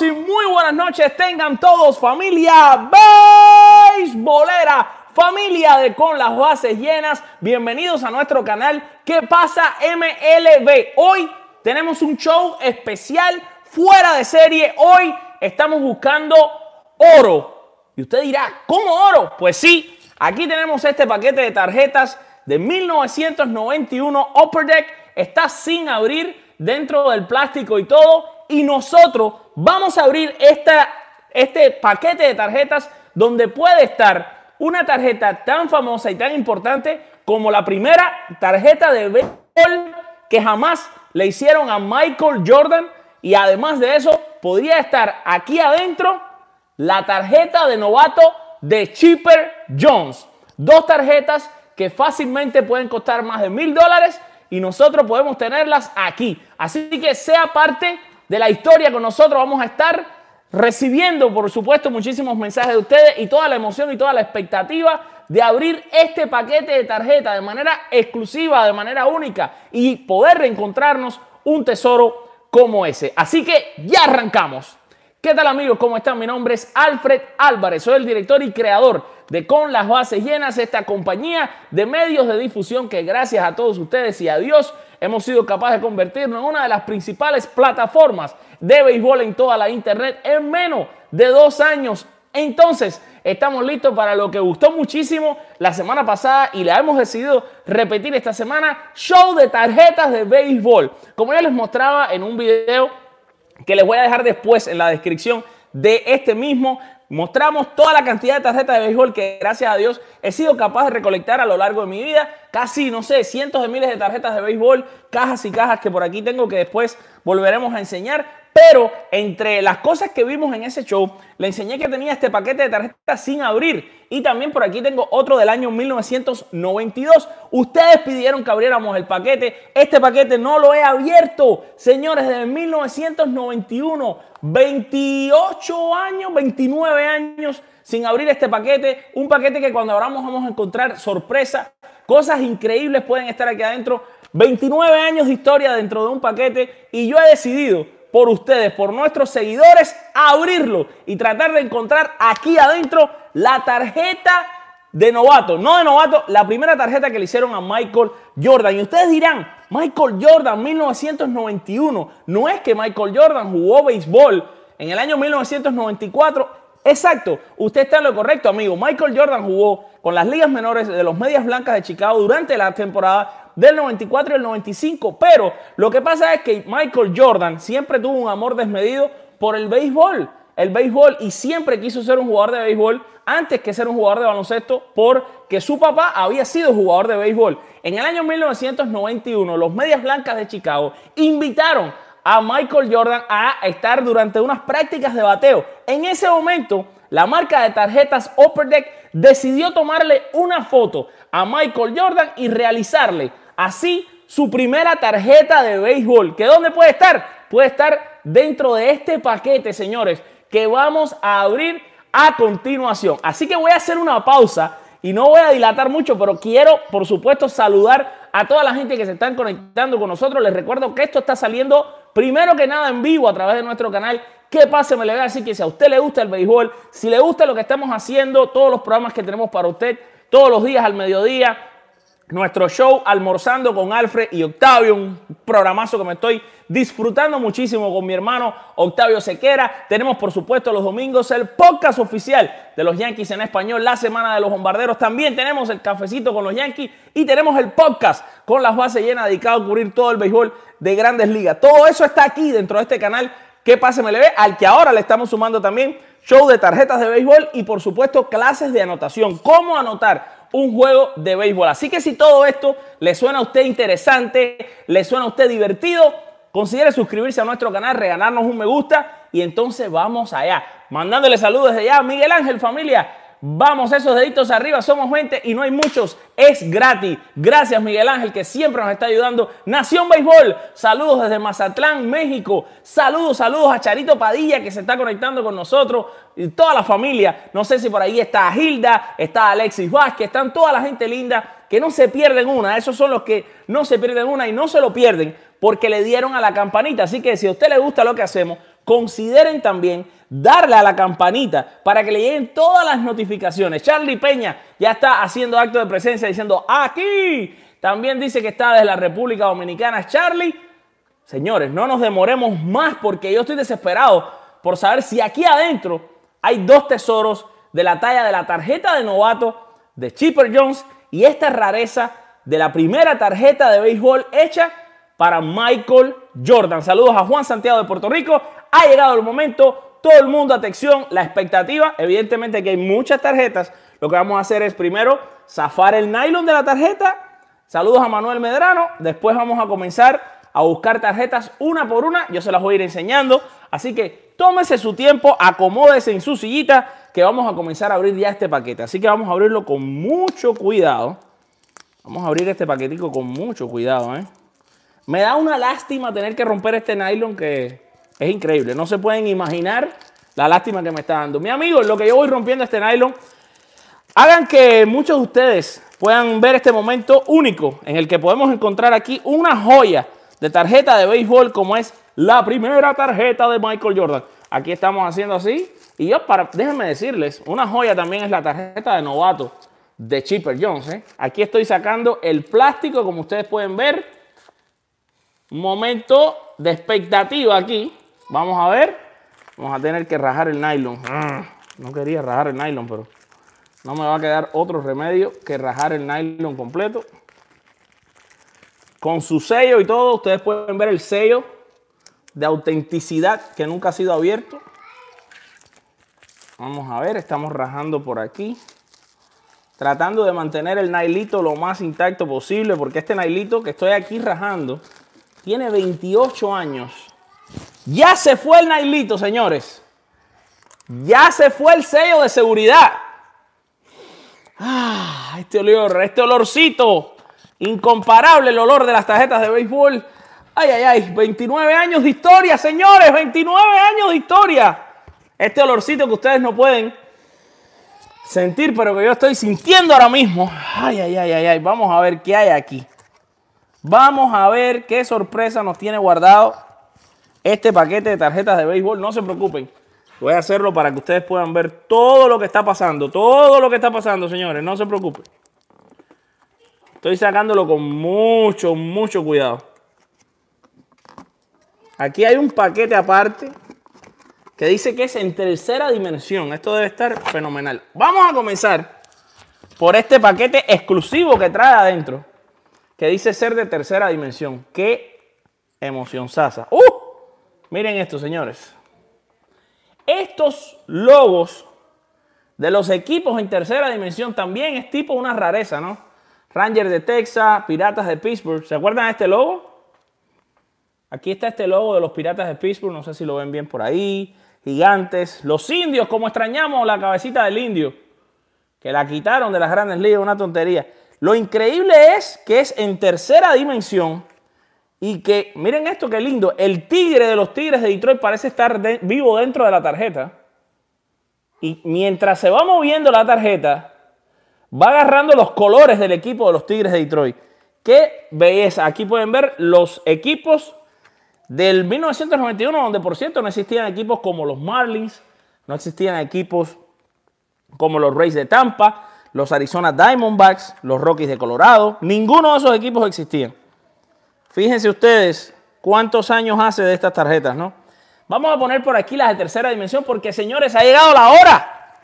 Y muy buenas noches tengan todos familia beisbolera, familia de Con las Bases Llenas. Bienvenidos a nuestro canal ¿Qué pasa MLB? Hoy tenemos un show especial fuera de serie. Hoy estamos buscando oro. Y usted dirá, ¿cómo oro? Pues sí, aquí tenemos este paquete de tarjetas de 1991 Upper Deck. Está sin abrir dentro del plástico y todo y nosotros vamos a abrir este paquete de tarjetas donde puede estar una tarjeta tan famosa y tan importante como la primera tarjeta de béisbol que jamás le hicieron a Michael Jordan y además de eso podría estar aquí adentro la tarjeta de novato de Chipper Jones. Dos tarjetas que fácilmente pueden costar más de mil dólares y nosotros podemos tenerlas aquí. Así que sea parte de la historia con nosotros. Vamos a estar recibiendo, por supuesto, muchísimos mensajes de ustedes y toda la emoción y toda la expectativa de abrir este paquete de tarjeta de manera exclusiva, de manera única y poder reencontrarnos un tesoro como ese. Así que ya arrancamos. ¿Qué tal amigos? ¿Cómo están? Mi nombre es Alfred Álvarez, soy el director y creador de Con las Bases Llenas, esta compañía de medios de difusión que gracias a todos ustedes y a Dios hemos sido capaces de convertirnos en una de las principales plataformas de béisbol en toda la internet en menos de dos años. Entonces, estamos listos para lo que gustó muchísimo la semana pasada y la hemos decidido repetir esta semana, show de tarjetas de béisbol. Como ya les mostraba en un video que les voy a dejar después en la descripción de este mismo, Mostramos toda la cantidad de tarjetas de béisbol que gracias a Dios he sido capaz de recolectar a lo largo de mi vida. Casi, no sé, cientos de miles de tarjetas de béisbol, cajas y cajas que por aquí tengo que después volveremos a enseñar. Pero entre las cosas que vimos en ese show, le enseñé que tenía este paquete de tarjetas sin abrir. Y también por aquí tengo otro del año 1992. Ustedes pidieron que abriéramos el paquete. Este paquete no lo he abierto, señores, desde 1991. 28 años, 29 años sin abrir este paquete. Un paquete que cuando abramos vamos a encontrar sorpresa. Cosas increíbles pueden estar aquí adentro. 29 años de historia dentro de un paquete. Y yo he decidido por ustedes, por nuestros seguidores, abrirlo y tratar de encontrar aquí adentro la tarjeta de novato. No de novato, la primera tarjeta que le hicieron a Michael Jordan. Y ustedes dirán, Michael Jordan 1991. No es que Michael Jordan jugó béisbol en el año 1994. Exacto, usted está en lo correcto, amigo. Michael Jordan jugó con las ligas menores de los Medias Blancas de Chicago durante la temporada del 94 y el 95. Pero lo que pasa es que Michael Jordan siempre tuvo un amor desmedido por el béisbol. El béisbol y siempre quiso ser un jugador de béisbol antes que ser un jugador de baloncesto porque su papá había sido jugador de béisbol. En el año 1991, los Medias Blancas de Chicago invitaron a Michael Jordan a estar durante unas prácticas de bateo. En ese momento, la marca de tarjetas Upper Deck decidió tomarle una foto a Michael Jordan y realizarle Así, su primera tarjeta de béisbol, que ¿dónde puede estar? Puede estar dentro de este paquete, señores, que vamos a abrir a continuación. Así que voy a hacer una pausa y no voy a dilatar mucho, pero quiero, por supuesto, saludar a toda la gente que se están conectando con nosotros. Les recuerdo que esto está saliendo primero que nada en vivo a través de nuestro canal. Que pase me le Así que si a usted le gusta el béisbol, si le gusta lo que estamos haciendo, todos los programas que tenemos para usted todos los días al mediodía, nuestro show Almorzando con Alfred y Octavio, un programazo que me estoy disfrutando muchísimo con mi hermano Octavio Sequera. Tenemos por supuesto los domingos el podcast oficial de los Yankees en español, la semana de los bombarderos. También tenemos el cafecito con los Yankees y tenemos el podcast con las bases llenas dedicado a cubrir todo el béisbol de grandes ligas. Todo eso está aquí dentro de este canal que pase me le ve, al que ahora le estamos sumando también show de tarjetas de béisbol y por supuesto clases de anotación. ¿Cómo anotar? Un juego de béisbol. Así que si todo esto le suena a usted interesante, le suena a usted divertido, considere suscribirse a nuestro canal, regalarnos un me gusta y entonces vamos allá. Mandándole saludos desde allá, Miguel Ángel, familia. Vamos, esos deditos arriba, somos gente y no hay muchos, es gratis. Gracias Miguel Ángel que siempre nos está ayudando. Nación Béisbol, saludos desde Mazatlán, México. Saludos, saludos a Charito Padilla que se está conectando con nosotros y toda la familia. No sé si por ahí está Hilda, está Alexis Vázquez, están toda la gente linda que no se pierden una. Esos son los que no se pierden una y no se lo pierden porque le dieron a la campanita. Así que si a usted le gusta lo que hacemos, consideren también darle a la campanita para que le lleguen todas las notificaciones. Charlie Peña ya está haciendo acto de presencia diciendo aquí. También dice que está desde la República Dominicana. Charlie, señores, no nos demoremos más porque yo estoy desesperado por saber si aquí adentro hay dos tesoros de la talla de la tarjeta de novato de Chipper Jones y esta rareza de la primera tarjeta de béisbol hecha para Michael Jordan. Saludos a Juan Santiago de Puerto Rico. Ha llegado el momento, todo el mundo, atención, la expectativa. Evidentemente que hay muchas tarjetas. Lo que vamos a hacer es primero zafar el nylon de la tarjeta. Saludos a Manuel Medrano. Después vamos a comenzar a buscar tarjetas una por una. Yo se las voy a ir enseñando. Así que tómese su tiempo, acomódese en su sillita, que vamos a comenzar a abrir ya este paquete. Así que vamos a abrirlo con mucho cuidado. Vamos a abrir este paquetico con mucho cuidado, ¿eh? Me da una lástima tener que romper este nylon que es increíble. No se pueden imaginar la lástima que me está dando. Mi amigo, lo que yo voy rompiendo este nylon, hagan que muchos de ustedes puedan ver este momento único en el que podemos encontrar aquí una joya de tarjeta de béisbol como es la primera tarjeta de Michael Jordan. Aquí estamos haciendo así. Y yo, para, déjenme decirles, una joya también es la tarjeta de novato de Chipper Jones. ¿eh? Aquí estoy sacando el plástico, como ustedes pueden ver. Momento de expectativa aquí. Vamos a ver. Vamos a tener que rajar el nylon. Ah, no quería rajar el nylon, pero no me va a quedar otro remedio que rajar el nylon completo. Con su sello y todo, ustedes pueden ver el sello de autenticidad que nunca ha sido abierto. Vamos a ver, estamos rajando por aquí tratando de mantener el nailito lo más intacto posible, porque este nailito que estoy aquí rajando tiene 28 años. Ya se fue el nailito, señores. Ya se fue el sello de seguridad. Ah, este olor, este olorcito. Incomparable el olor de las tarjetas de béisbol. Ay, ay, ay. 29 años de historia, señores. 29 años de historia. Este olorcito que ustedes no pueden sentir, pero que yo estoy sintiendo ahora mismo. Ay, ay, ay, ay, ay. Vamos a ver qué hay aquí. Vamos a ver qué sorpresa nos tiene guardado este paquete de tarjetas de béisbol. No se preocupen. Voy a hacerlo para que ustedes puedan ver todo lo que está pasando. Todo lo que está pasando, señores. No se preocupen. Estoy sacándolo con mucho, mucho cuidado. Aquí hay un paquete aparte que dice que es en tercera dimensión. Esto debe estar fenomenal. Vamos a comenzar por este paquete exclusivo que trae adentro, que dice ser de tercera dimensión. ¡Qué emoción sasa! ¡Uh! Miren esto, señores. Estos logos de los equipos en tercera dimensión también es tipo una rareza, ¿no? Rangers de Texas, Piratas de Pittsburgh. ¿Se acuerdan de este logo? Aquí está este logo de los Piratas de Pittsburgh, no sé si lo ven bien por ahí gigantes. Los indios, como extrañamos la cabecita del indio, que la quitaron de las grandes ligas, una tontería. Lo increíble es que es en tercera dimensión y que, miren esto qué lindo, el tigre de los tigres de Detroit parece estar vivo dentro de la tarjeta. Y mientras se va moviendo la tarjeta, va agarrando los colores del equipo de los tigres de Detroit. Qué belleza. Aquí pueden ver los equipos del 1991, donde por cierto no existían equipos como los Marlins, no existían equipos como los Rays de Tampa, los Arizona Diamondbacks, los Rockies de Colorado, ninguno de esos equipos existían. Fíjense ustedes cuántos años hace de estas tarjetas, ¿no? Vamos a poner por aquí las de tercera dimensión porque, señores, ha llegado la hora.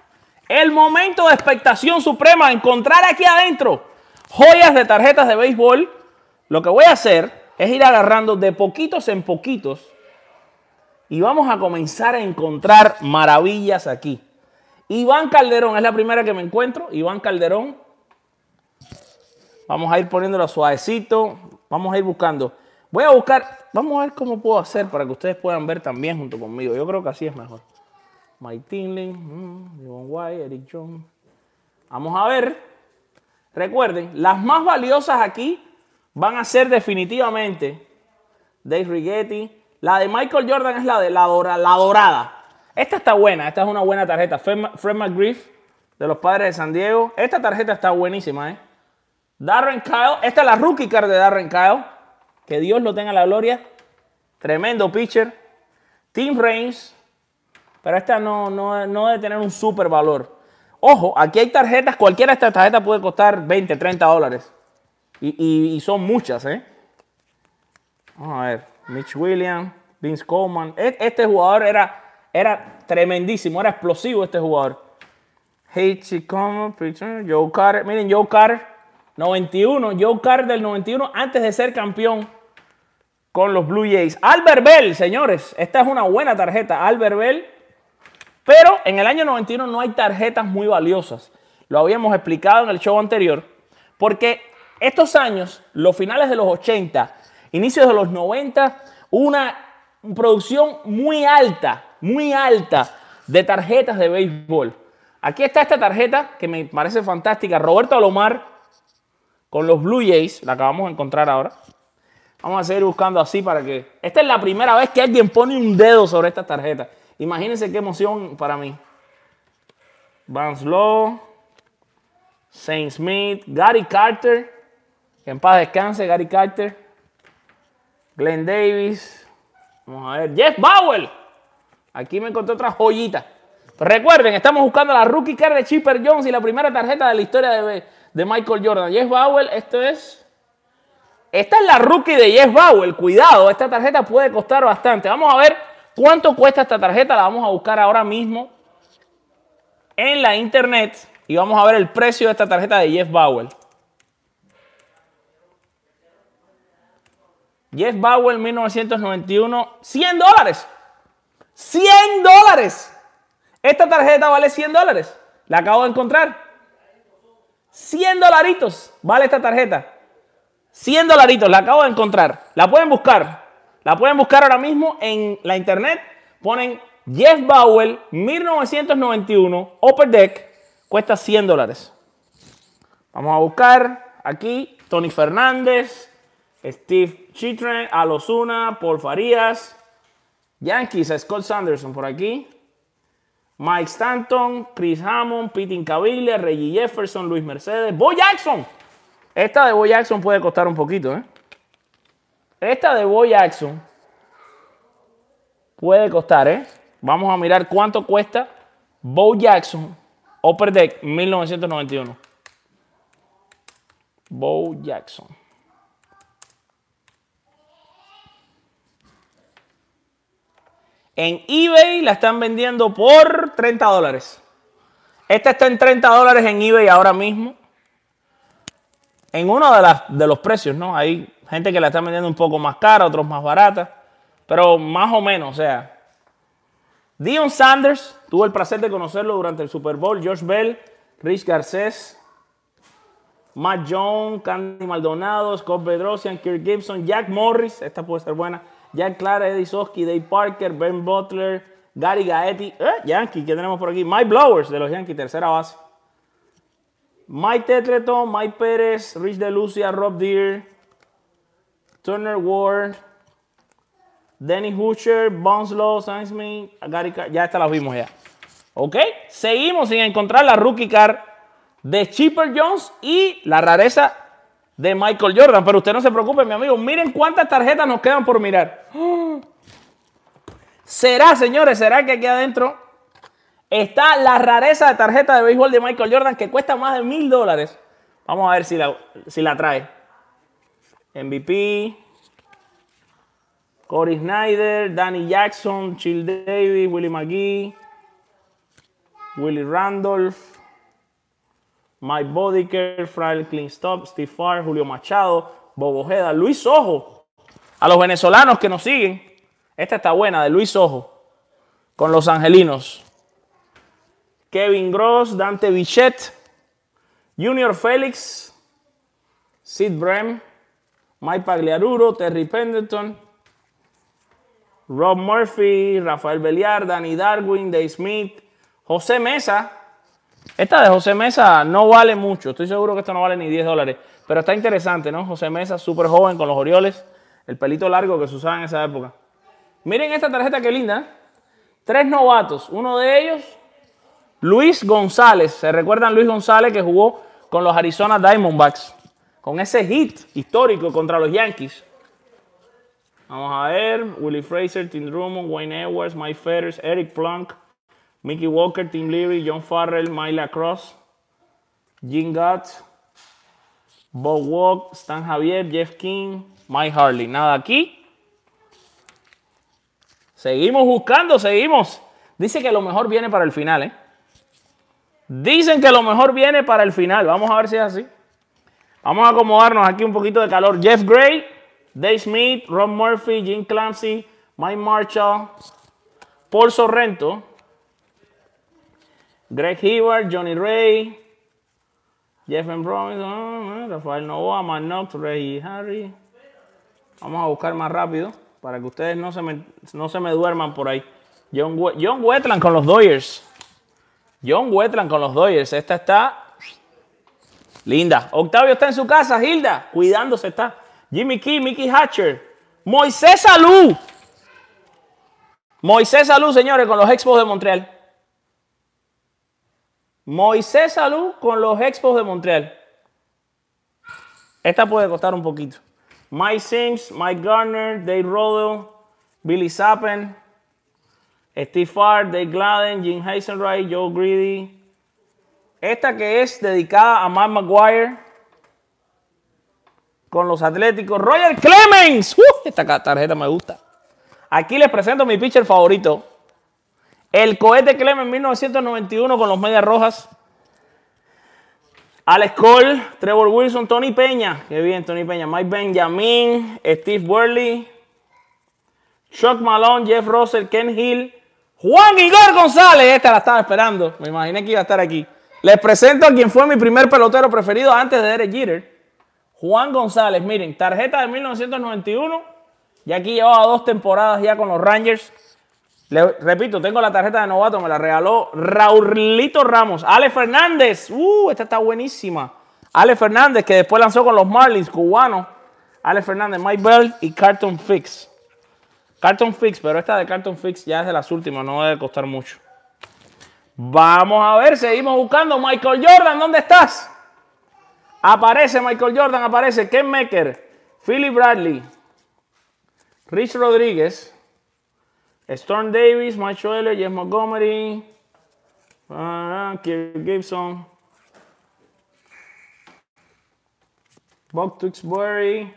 El momento de expectación suprema, encontrar aquí adentro joyas de tarjetas de béisbol. Lo que voy a hacer es ir agarrando de poquitos en poquitos y vamos a comenzar a encontrar maravillas aquí. Iván Calderón es la primera que me encuentro. Iván Calderón. Vamos a ir poniéndolo suavecito. Vamos a ir buscando. Voy a buscar, vamos a ver cómo puedo hacer para que ustedes puedan ver también junto conmigo. Yo creo que así es mejor. Mike Tinley, mm, White, Eric Jones. Vamos a ver. Recuerden, las más valiosas aquí van a ser definitivamente Dave Rigetti. La de Michael Jordan es la de la, dorada. Esta está buena, esta es una buena tarjeta. Fred McGriff de los padres de San Diego. Esta tarjeta está buenísima, ¿eh? Darren Kyle, esta es la rookie card de Darren Kyle. Que Dios lo tenga la gloria. Tremendo pitcher. Team Reigns, pero esta no, no, no debe tener un super valor. Ojo, aquí hay tarjetas, cualquiera de estas tarjetas puede costar 20, 30 dólares. Y, son muchas, ¿eh? Vamos a ver. Mitch Williams, Vince Coleman. E, este jugador era, era tremendísimo, era explosivo este jugador. H.C. Coleman, Joe Carter. Miren, Joe Carter, 91. Joe Carter del 91 antes de ser campeón con los Blue Jays. Albert Bell, señores. Esta es una buena tarjeta. Albert Bell. Pero en el año 91 no hay tarjetas muy valiosas. Lo habíamos explicado en el show anterior. Porque estos años, los finales de los 80, inicios de los 90, una producción muy alta, muy alta de tarjetas de béisbol. Aquí está esta tarjeta que me parece fantástica. Roberto Alomar con los Blue Jays. La acabamos de encontrar ahora. Vamos a seguir buscando así para que... Esta es la primera vez que alguien pone un dedo sobre esta tarjeta. Imagínense qué emoción para mí. Vance Law, Saint Smith, Gary Carter. En paz descanse, Gary Carter. Glenn Davis. Vamos a ver. Jeff Bowell. Aquí me encontré otra joyita. recuerden, estamos buscando la rookie card de Chipper Jones y la primera tarjeta de la historia de, de Michael Jordan. Jeff Bowell, esto es esta es la rookie de Jeff Bowell. Cuidado, esta tarjeta puede costar bastante. Vamos a ver cuánto cuesta esta tarjeta. La vamos a buscar ahora mismo en la internet y vamos a ver el precio de esta tarjeta de Jeff Bowell. Jeff Bowell 1991, 100 dólares. 100 dólares. Esta tarjeta vale 100 dólares. La acabo de encontrar. 100 dolaritos vale esta tarjeta. 100 dolaritos, la acabo de encontrar. La pueden buscar. La pueden buscar ahora mismo en la internet. Ponen Jeff Bowell 1991 Upper Deck. Cuesta 100 dólares. Vamos a buscar aquí Tony Fernández, Steve Chitren, Alosuna, Paul Farías, Yankees, Scott Sanderson por aquí. Mike Stanton, Chris Hammond, Pete Incaviglia, Reggie Jefferson, Luis Mercedes, Bo Jackson. Esta de Bo Jackson puede costar un poquito, ¿eh? Esta de Bo Jackson puede costar, ¿eh? Vamos a mirar cuánto cuesta Bo Jackson Upper Deck 1991. Bo Jackson. En eBay la están vendiendo por 30 dólares. Esta está en 30 dólares en eBay ahora mismo en uno de, los precios, ¿no? Hay gente que la está vendiendo un poco más cara, otros más barata, pero más o menos, o sea. Dion Sanders, tuvo el placer de conocerlo durante el Super Bowl, Josh Bell, Rich Garcés, Matt Jones, Candy Maldonado, Scott Bedrosian, Kirk Gibson, Jack Morris, esta puede ser buena, Jack Clara, Eddie Soski, Dave Parker, Ben Butler, Gary Gaetti, eh, Yankee, que tenemos por aquí, Mike Blowers de los Yankees, tercera base. Mike Tetleton, Mike Pérez, Rich DeLucia, Rob Deere, Turner Ward, Danny Hutcher, Bonslow, Smith, Gary Ya esta la vimos ya. ¿Ok? Seguimos sin encontrar la rookie car de Chipper Jones y la rareza de Michael Jordan. Pero usted no se preocupe, mi amigo. Miren cuántas tarjetas nos quedan por mirar. ¿Será, señores? ¿Será que aquí adentro Está la rareza de tarjeta de béisbol de Michael Jordan que cuesta más de mil dólares. Vamos a ver si la, si la trae. MVP. Corey Snyder, Danny Jackson, Chill Davis, Willie McGee, Willie Randolph, Mike Bodiker, Franklin Stop, Steve Farr, Julio Machado, Bobo Ojeda, Luis Ojo. A los venezolanos que nos siguen, esta está buena, de Luis Ojo, con los angelinos. Kevin Gross, Dante Bichette, Junior Félix, Sid Brem, Mike Pagliaruro, Terry Pendleton, Rob Murphy, Rafael Beliar, Danny Darwin, Dave Smith, José Mesa. Esta de José Mesa no vale mucho. Estoy seguro que esto no vale ni 10 dólares. Pero está interesante, ¿no? José Mesa, súper joven con los Orioles. El pelito largo que se usaba en esa época. Miren esta tarjeta qué linda. Tres novatos. Uno de ellos Luis González, ¿se recuerdan Luis González que jugó con los Arizona Diamondbacks? Con ese hit histórico contra los Yankees. Vamos a ver. Willie Fraser, Tim Drummond, Wayne Edwards, Mike Fetters, Eric Plunk, Mickey Walker, Tim Leary, John Farrell, Myla Cross, Jim Gutz, Bob Walk, Stan Javier, Jeff King, Mike Harley. Nada aquí. Seguimos buscando, seguimos. Dice que lo mejor viene para el final, ¿eh? Dicen que lo mejor viene para el final. Vamos a ver si es así. Vamos a acomodarnos aquí un poquito de calor. Jeff Gray, Dave Smith, Ron Murphy, Jim Clancy, Mike Marshall, Paul Sorrento, Greg Hayward, Johnny Ray, Jeff Robinson, Rafael Novoa, Mark Knox, Ray Harry. Vamos a buscar más rápido para que ustedes no se me, no se me duerman por ahí. John, John Wetland con los Dodgers. John Wetland con los Dodgers. Esta está linda. Octavio está en su casa, Hilda, cuidándose está. Jimmy Key, Mickey Hatcher. Moisés Salud. Moisés Salud, señores, con los Expos de Montreal. Moisés Salud con los Expos de Montreal. Esta puede costar un poquito. Mike Sims, Mike Garner, Dave Rodell, Billy Sappen, Steve Farr, Dave Gladden, Jim Heisenreich, Joe Greedy. Esta que es dedicada a Matt McGuire con los Atléticos. Roger Clemens. Uh, esta tarjeta me gusta. Aquí les presento mi pitcher favorito. El cohete Clemens 1991 con los Medias Rojas. Alex Cole, Trevor Wilson, Tony Peña. Qué bien, Tony Peña. Mike Benjamin, Steve Worley, Chuck Malone, Jeff Russell, Ken Hill, Juan Igor González. Esta la estaba esperando. Me imaginé que iba a estar aquí. Les presento a quien fue mi primer pelotero preferido antes de Derek Jeter. Juan González. Miren, tarjeta de 1991. Y aquí llevaba dos temporadas ya con los Rangers. Repito, tengo la tarjeta de novato, me la regaló Raulito Ramos. Ale Fernández, uh, esta está buenísima. Ale Fernández, que después lanzó con los Marlins, cubano. Ale Fernández, Mike Bell y Carton Fix. Carton Fix, pero esta de Carton Fix ya es de las últimas, no debe costar mucho. Vamos a ver, seguimos buscando. Michael Jordan, ¿dónde estás? Aparece Michael Jordan, aparece Ken Mecker, Philly Bradley, Rich Rodríguez. Storm Davis, Mike Schroeder, Jeff Montgomery, uh, Kirk Gibson, Bob Tewksbury,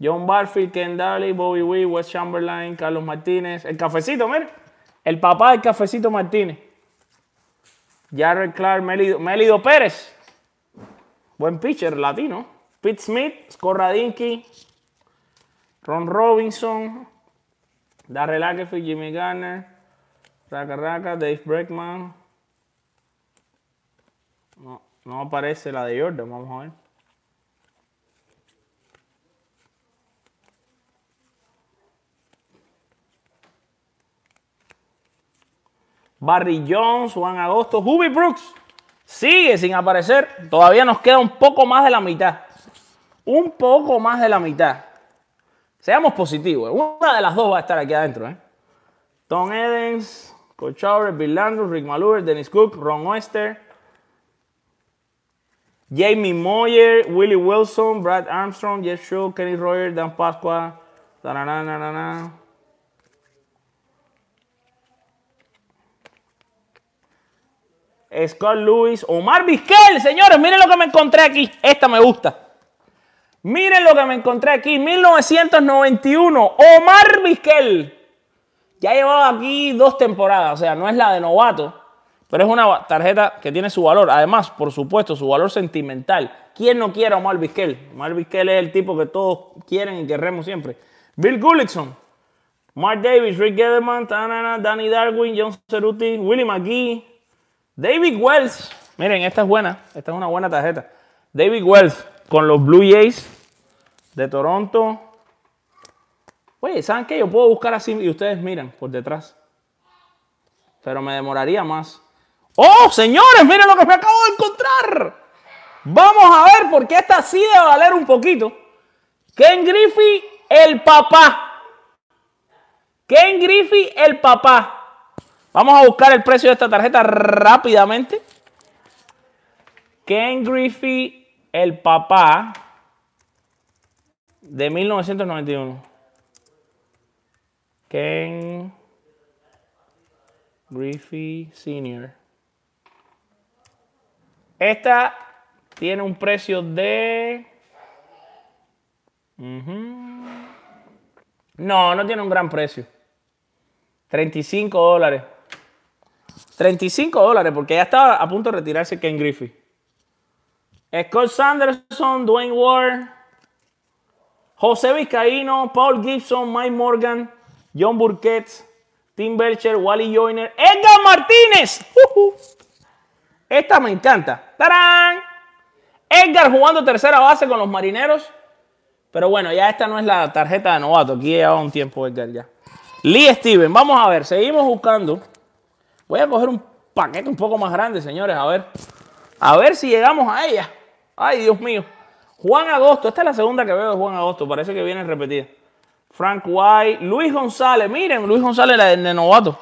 John Barfield, Ken Daly, Bobby Wee, Wes Chamberlain, Carlos Martínez, el cafecito, mire, el papá del cafecito Martínez, Jared Clark, Melido, Pérez, buen pitcher latino, Pete Smith, Scorradinki, Ron Robinson, Darrell Lagerfield, Jimmy Garner, Raka Raka, Dave Breckman. No, no aparece la de Jordan, vamos a ver. Barry Jones, Juan Agosto, Huby Brooks. Sigue sin aparecer. Todavía nos queda un poco más de la mitad. Un poco más de la mitad. Seamos positivos. Una de las dos va a estar aquí adentro. ¿eh? Tom Edens, Coach Bill Landry, Rick Malure, Dennis Cook, Ron Wester, Jamie Moyer, Willie Wilson, Brad Armstrong, Jeff Shaw, Kenny Royer, Dan Pasqua, Scott Lewis, Omar Vizquel, señores, miren lo que me encontré aquí. Esta me gusta. Miren lo que me encontré aquí, 1991, Omar Vizquel. Ya llevaba aquí dos temporadas, o sea, no es la de novato, pero es una tarjeta que tiene su valor. Además, por supuesto, su valor sentimental. ¿Quién no quiere a Omar Vizquel? Omar Vizquel es el tipo que todos quieren y queremos siempre. Bill Gullickson, Mark Davis, Rick Gederman, Danny Darwin, John Ceruti, Willie McGee, David Wells. Miren, esta es buena, esta es una buena tarjeta. David Wells con los Blue Jays de Toronto. Oye, ¿saben qué? Yo puedo buscar así y ustedes miran por detrás. Pero me demoraría más. ¡Oh, señores! Miren lo que me acabo de encontrar. Vamos a ver por qué esta sí debe valer un poquito. Ken Griffey, el papá. Ken Griffey, el papá. Vamos a buscar el precio de esta tarjeta rápidamente. Ken Griffey, el papá de 1991. Ken Griffey Sr. Esta tiene un precio de... No, no tiene un gran precio. 35 dólares. 35 dólares, porque ya estaba a punto de retirarse Ken Griffey. Scott Sanderson, Dwayne Ward, José Vizcaíno, Paul Gibson, Mike Morgan, John Burkett, Tim Belcher, Wally Joyner, Edgar Martínez. Esta me encanta. ¡Tarán! Edgar jugando tercera base con los marineros. Pero bueno, ya esta no es la tarjeta de novato. Aquí lleva un tiempo Edgar ya. Lee Steven, vamos a ver, seguimos buscando. Voy a coger un paquete un poco más grande, señores, a ver. A ver si llegamos a ella. Ay, Dios mío. Juan Agosto, esta es la segunda que veo de Juan Agosto, parece que viene repetida. Frank White, Luis González, miren, Luis González la de novato.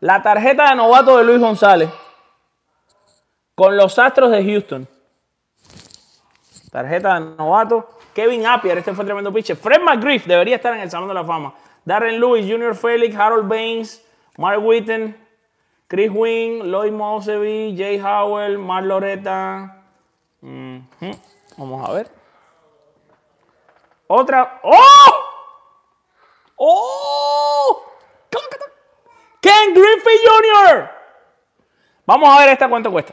La tarjeta de novato de Luis González con los Astros de Houston. Tarjeta de novato. Kevin Appier, este fue tremendo pitcher. Fred McGriff debería estar en el Salón de la Fama. Darren Lewis, Junior Felix, Harold Baines, Mark Witten, Chris Wing, Lloyd Moseby, Jay Howell, Mark Loretta. Vamos a ver. Otra. ¡Oh! ¡Oh! Ken Griffey Jr. Vamos a ver esta cuánto cuesta.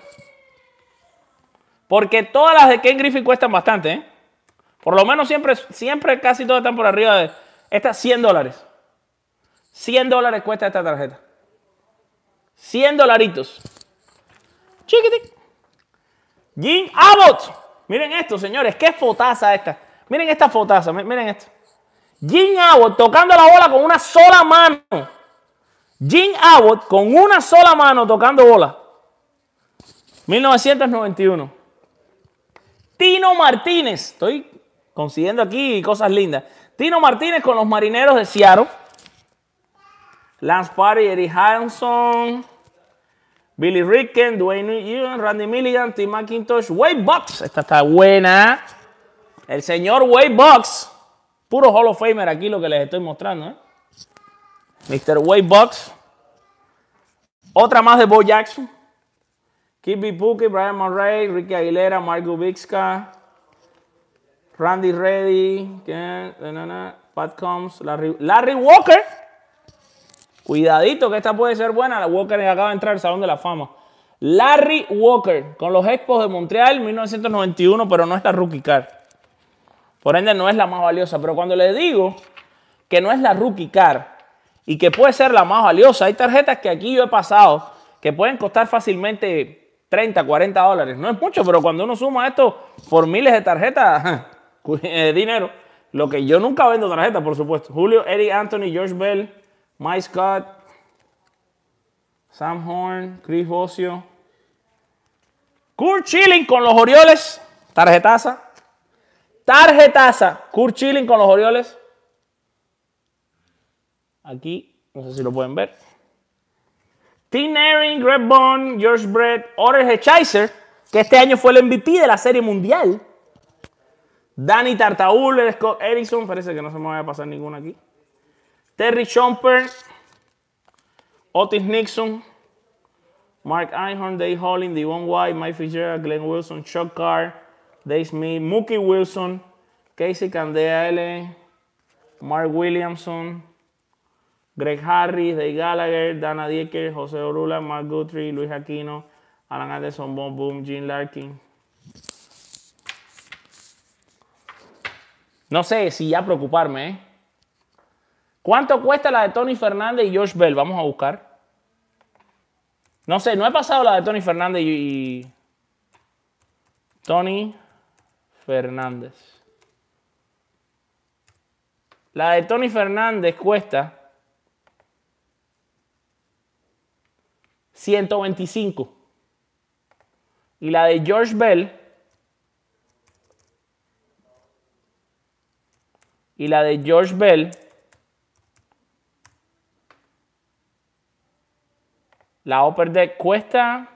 Porque todas las de Ken Griffey cuestan bastante, ¿eh? Por lo menos siempre, siempre casi todas están por arriba de estas 100 dólares. 100 dólares cuesta esta tarjeta. 100 dolaritos. Chiquitic. Jim Abbott. Miren esto, señores. Qué fotaza esta. Miren esta fotaza. Miren esto. Jim Abbott tocando la bola con una sola mano. Jim Abbott con una sola mano tocando bola. 1991. Tino Martínez. Estoy consiguiendo aquí cosas lindas. Tino Martínez con los marineros de Seattle. Lance Party, Eddie Hanson. Billy Ricken, Dwayne Ewan, Randy Milligan, Tim McIntosh, Wade Bucks. Esta está buena. El señor Wade Bucks. Puro Hall of Famer aquí lo que les estoy mostrando. ¿eh? Mr. Wade Bucks. Otra más de Bo Jackson. Kibby Pookie, Brian Murray, Ricky Aguilera, Mark Vixka, Randy Reddy, Pat Combs, Larry Walker. Cuidadito que esta puede ser buena. La Walker acaba de entrar al Salón de la Fama. Larry Walker con los Expos de Montreal 1991, pero no es la rookie card. Por ende no es la más valiosa. Pero cuando le digo que no es la rookie card y que puede ser la más valiosa, hay tarjetas que aquí yo he pasado que pueden costar fácilmente 30, 40 dólares. No es mucho, pero cuando uno suma esto por miles de tarjetas, de dinero, lo que yo nunca vendo tarjetas, por supuesto. Julio, Eddie Anthony, George Bell, Mike Scott, Sam Horn, Chris Bossio, Kurt Chilling con los Orioles, tarjetaza. Tarjetaza, Kurt Chilling con los Orioles. Aquí, no sé si lo pueden ver. Tim Aaron, Greg Bond, George Brett, Otter Hechizer, que este año fue el MVP de la Serie Mundial. Danny Tartaúl, Scott Erickson, parece que no se me va a pasar ninguna aquí. Terry Schomper, Otis Nixon, Mark Einhorn, Dave Holling, Devon White, Mike Fitzgerald, Glenn Wilson, Chuck Carr, Dave Smith, Mookie Wilson, Casey Candela, Mark Williamson, Greg Harris, Dave Gallagher, Dana Diecker, José Orula, Mark Guthrie, Luis Aquino, Alan Anderson, Boom Boom, Gene Larkin. No sé si ya preocuparme, ¿eh? ¿Cuánto cuesta la de Tony Fernández y Josh Bell? Vamos a buscar. No sé, no he pasado la de Tony Fernández y, Tony Fernández. La de Tony Fernández cuesta 125. Y la de George Bell y la de George Bell La Upper Deck cuesta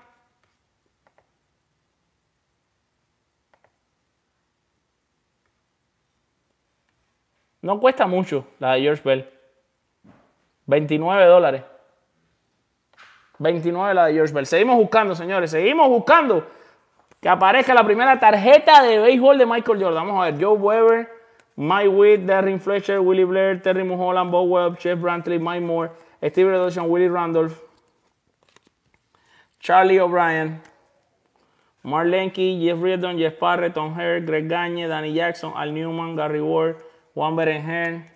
No cuesta mucho la de George Bell. 29 dólares. 29 la de George Bell. Seguimos buscando, señores. Seguimos buscando que aparezca la primera tarjeta de béisbol de Michael Jordan. Vamos a ver. Joe Weber, Mike Witt, Darren Fletcher, Willie Blair, Terry Mulholland, Bob Webb, Jeff Brantley, Mike Moore, Steve Reduction, Willie Randolph, Charlie O'Brien, Marlenke, Jeff Reardon, Jeff Tom Hare, Greg Gagne, Danny Jackson, Al Newman, Gary Ward, Juan Berenjén,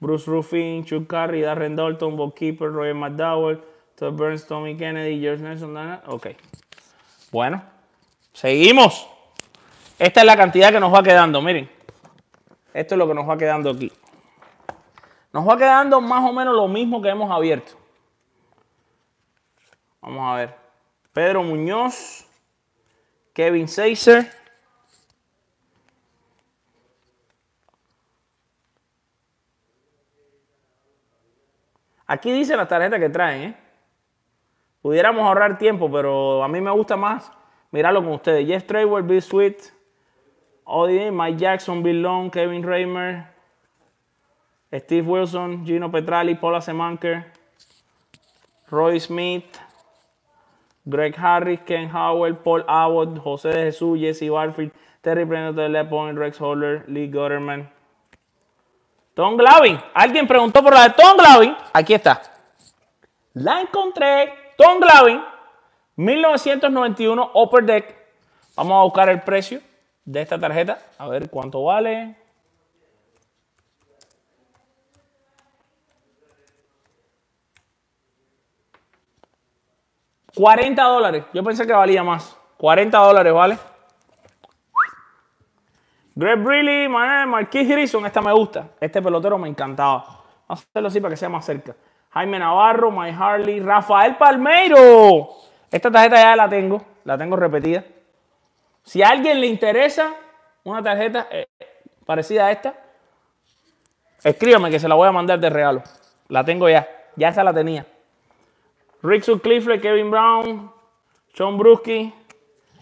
Bruce Ruffin, Chuck Curry, Darren Dalton, Bob Keeper, McDowell, Todd Burns, Tommy Kennedy, George Nelson. Ok. Bueno, seguimos. Esta es la cantidad que nos va quedando, miren. Esto es lo que nos va quedando aquí. Nos va quedando más o menos lo mismo que hemos abierto. Vamos a ver. Pedro Muñoz, Kevin Seiser. Aquí dice la tarjeta que traen, ¿eh? Pudiéramos ahorrar tiempo, pero a mí me gusta más mirarlo con ustedes. Jeff Traywell, Bill Sweet, Odie, Mike Jackson, Bill Long, Kevin Raymer, Steve Wilson, Gino Petrali, Paula Semanker, Roy Smith, Greg Harris, Ken Howell, Paul Abbott, José de Jesús, Jesse Barfield, Terry Brennan, LePoint, Rex Holler, Lee Gutterman. Tom Glavin. Alguien preguntó por la de Tom Glavin. Aquí está. La encontré. Tom Glavin, 1991 Upper Deck. Vamos a buscar el precio de esta tarjeta. A ver cuánto vale. $40 dólares. Yo pensé que valía más. 40 dólares, ¿vale? Greg Briley, Marquis Grison, esta me gusta. Este pelotero me encantaba. Vamos a hacerlo así para que sea más cerca. Jaime Navarro, Mike Harley, Rafael Palmeiro. Esta tarjeta ya la tengo, la tengo repetida. Si a alguien le interesa una tarjeta eh, parecida a esta, escríbame que se la voy a mandar de regalo. La tengo ya, ya esa la tenía. Rick Clifford, Kevin Brown, Sean Brusky.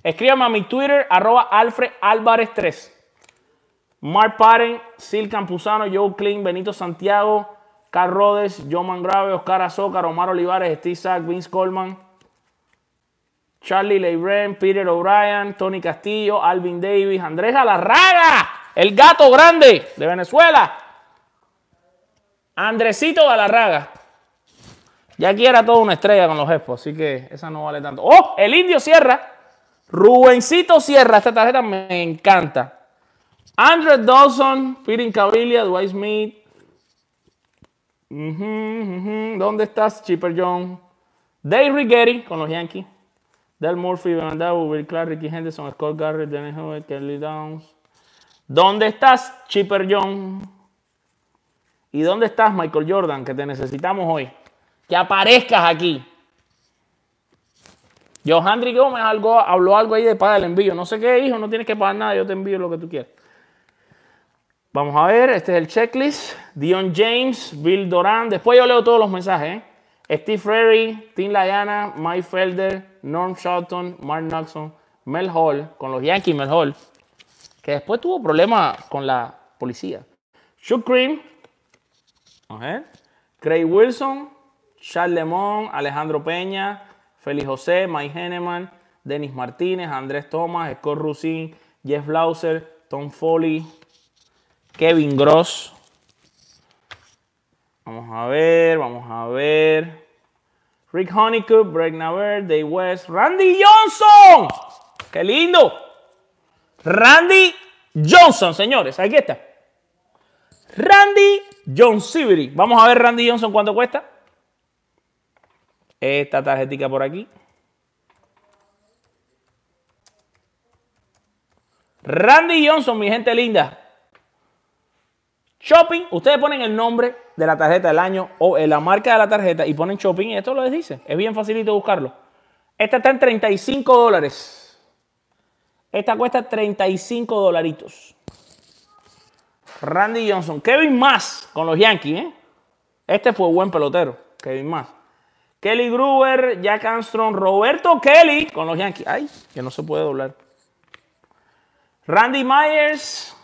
Escríbame a mi Twitter, arroba Alfred Álvarez 3. Mark Paren, Sil Campuzano, Joe Klein, Benito Santiago, Carl Rhodes, John Mangrave, Oscar Azócar, Omar Olivares, Steve Sack, Vince Coleman, Charlie Leibren, Peter O'Brien, Tony Castillo, Alvin Davis, Andrés Alarraga, el gato grande de Venezuela. Andresito Galarraga. Ya aquí era toda una estrella con los Expos, así que esa no vale tanto. ¡Oh! El Indio Sierra. Rubencito Sierra. Esta tarjeta me encanta. Andrew Dawson, Peter Cabilia, Dwight Smith. ¿Dónde estás, Chipper John? Dave Riggetti con los Yankees. Del Murphy, Van Will Clark, Ricky Henderson, Scott Garrett, Dennis Howard, Kelly Downs. ¿Dónde estás, Chipper John? ¿Y dónde estás, Michael Jordan, que te necesitamos hoy? Que aparezcas aquí. Johandri Gómez algo, habló algo ahí de pagar el envío. No sé qué, hijo, no tienes que pagar nada, yo te envío lo que tú quieras. Vamos a ver, este es el checklist. Dion James, Bill Doran. Después yo leo todos los mensajes. ¿eh? Steve Ferry, Tim Layana, Mike Felder, Norm Shelton, Mark Knoxon, Mel Hall, con los Yankees Mel Hall, que después tuvo problemas con la policía. Chuck Green, Craig Wilson, Charles Lemon, Alejandro Peña, Félix José, Mike Henneman, Denis Martínez, Andrés Thomas, Scott Rusin, Jeff Blauser, Tom Foley, Kevin Gross. Vamos a ver, vamos a ver. Rick Honeycutt, Greg Naver, Dave West, Randy Johnson. ¡Qué lindo! Randy Johnson, señores, aquí está. Randy Johnson. Vamos a ver Randy Johnson cuánto cuesta esta tarjetita por aquí. Randy Johnson, mi gente linda. Shopping, ustedes ponen el nombre de la tarjeta del año o la marca de la tarjeta y ponen shopping y esto lo les dice. Es bien facilito buscarlo. Esta está en 35 dólares. Esta cuesta 35 dolaritos. Randy Johnson. Kevin Más con los Yankees. ¿eh? Este fue buen pelotero. Kevin Más. Kelly Gruber, Jack Armstrong, Roberto Kelly con los Yankees. Ay, que no se puede doblar. Randy Myers,